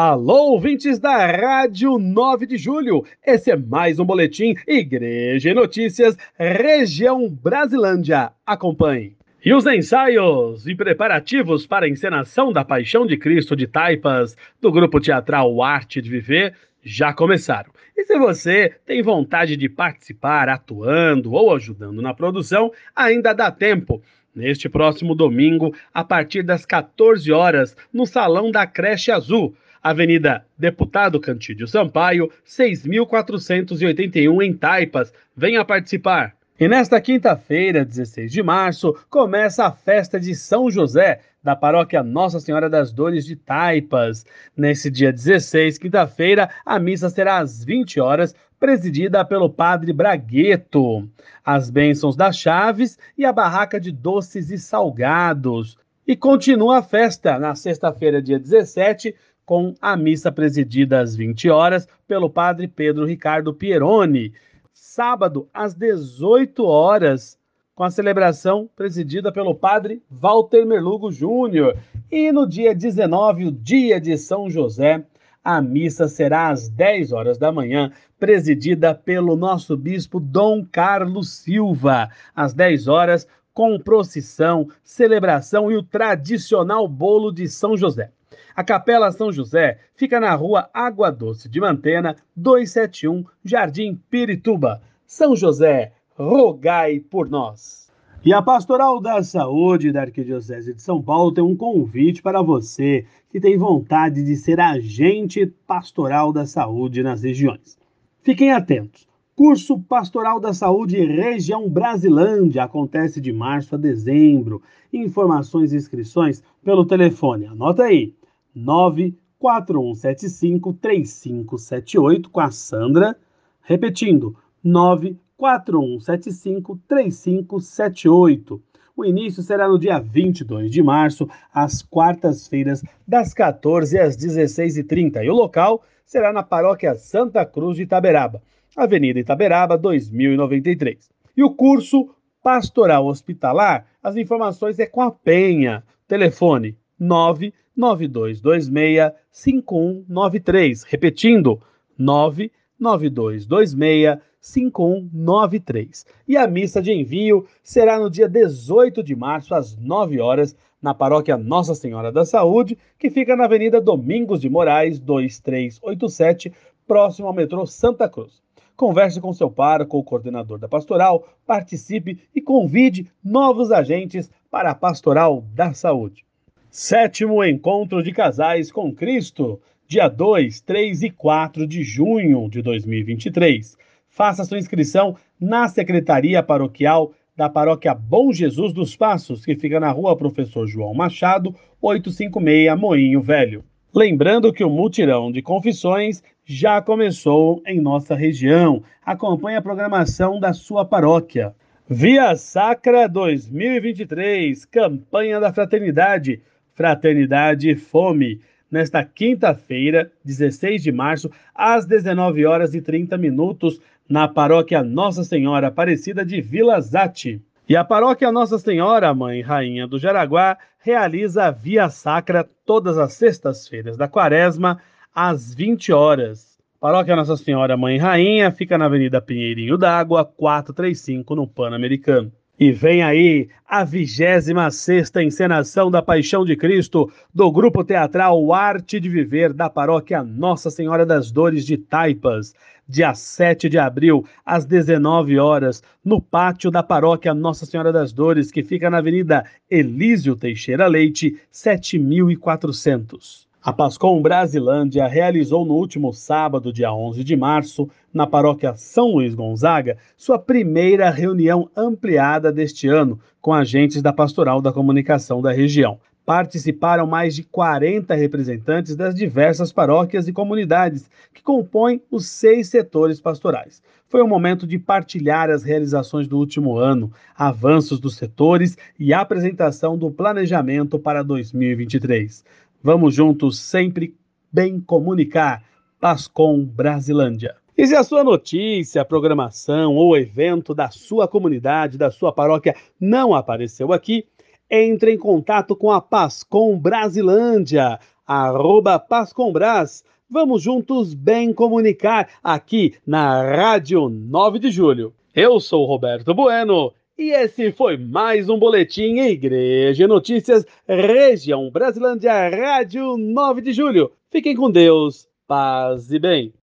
Alô, ouvintes da Rádio 9 de Julho. Esse é mais um boletim Igreja e Notícias, região Brasilândia. Acompanhe. E os ensaios e preparativos para a encenação da Paixão de Cristo de Taipas do grupo teatral Arte de Viver já começaram. E se você tem vontade de participar atuando ou ajudando na produção, ainda dá tempo neste próximo domingo, a partir das 14 horas, no Salão da Creche Azul, Avenida Deputado Cantídio Sampaio, 6.481 em Taipas. Venha participar! E nesta quinta-feira, 16 de março, começa a festa de São José, da paróquia Nossa Senhora das Dores de Taipas. Nesse dia 16, quinta-feira, a missa será às 20 horas, presidida pelo padre Bragueto. As bênçãos das chaves e a barraca de doces e salgados. E continua a festa na sexta-feira, dia 17, com a missa presidida às 20 horas pelo padre Pedro Ricardo Pieroni. Sábado, às 18 horas, com a celebração presidida pelo padre Walter Merlugo Júnior. E no dia 19, o dia de São José, a missa será às 10 horas da manhã, presidida pelo nosso bispo Dom Carlos Silva. Às 10 horas, com procissão, celebração e o tradicional bolo de São José. A Capela São José fica na rua Água Doce de Mantena, 271, Jardim Pirituba. São José, rogai por nós. E a Pastoral da Saúde da Arquidiocese de São Paulo tem um convite para você que tem vontade de ser agente pastoral da saúde nas regiões. Fiquem atentos. Curso Pastoral da Saúde Região Brasilândia acontece de março a dezembro. Informações e inscrições pelo telefone. Anota aí: 941753578 com a Sandra. Repetindo, 941753578. O início será no dia 22 de março, às quartas-feiras, das 14 às 16h30. E o local será na paróquia Santa Cruz de Itaberaba, Avenida Itaberaba, 2093. E o curso Pastoral Hospitalar, as informações é com a Penha. Telefone 9 9226-5193. Repetindo, 99226-5193. E a missa de envio será no dia 18 de março, às 9 horas, na paróquia Nossa Senhora da Saúde, que fica na Avenida Domingos de Moraes, 2387, próximo ao metrô Santa Cruz. Converse com seu pároco ou coordenador da pastoral, participe e convide novos agentes para a Pastoral da Saúde. Sétimo Encontro de Casais com Cristo, dia 2, 3 e 4 de junho de 2023. Faça sua inscrição na Secretaria Paroquial da Paróquia Bom Jesus dos Passos, que fica na rua Professor João Machado, 856, Moinho Velho. Lembrando que o mutirão de confissões já começou em nossa região. Acompanhe a programação da sua paróquia. Via Sacra 2023, campanha da fraternidade Fraternidade e Fome, nesta quinta-feira, 16 de março, às 19 horas e 30 minutos, na paróquia Nossa Senhora Aparecida de Vila Zate. E a paróquia Nossa Senhora, Mãe Rainha do Jaraguá, realiza a Via Sacra todas as sextas-feiras da quaresma, às 20 horas. Paróquia Nossa Senhora Mãe Rainha fica na Avenida Pinheirinho d'Água, 435, no Pan-Americano. E vem aí a 26 encenação da Paixão de Cristo do grupo teatral Arte de Viver da paróquia Nossa Senhora das Dores de Taipas, dia 7 de abril, às 19 horas, no pátio da paróquia Nossa Senhora das Dores, que fica na Avenida Elísio Teixeira Leite, 7400. A Pascom Brasilândia realizou no último sábado, dia 11 de março, na paróquia São Luís Gonzaga, sua primeira reunião ampliada deste ano com agentes da Pastoral da Comunicação da região. Participaram mais de 40 representantes das diversas paróquias e comunidades que compõem os seis setores pastorais. Foi um momento de partilhar as realizações do último ano, avanços dos setores e apresentação do planejamento para 2023. Vamos juntos sempre bem comunicar. Pascom Brasilândia. E se a sua notícia, programação ou evento da sua comunidade, da sua paróquia não apareceu aqui, entre em contato com a Pascom Brasilândia, arroba Pascombras. Vamos juntos bem comunicar aqui na Rádio 9 de Julho. Eu sou Roberto Bueno e esse foi mais um boletim Igreja Notícias Região Brasilândia Rádio 9 de Julho. Fiquem com Deus, paz e bem.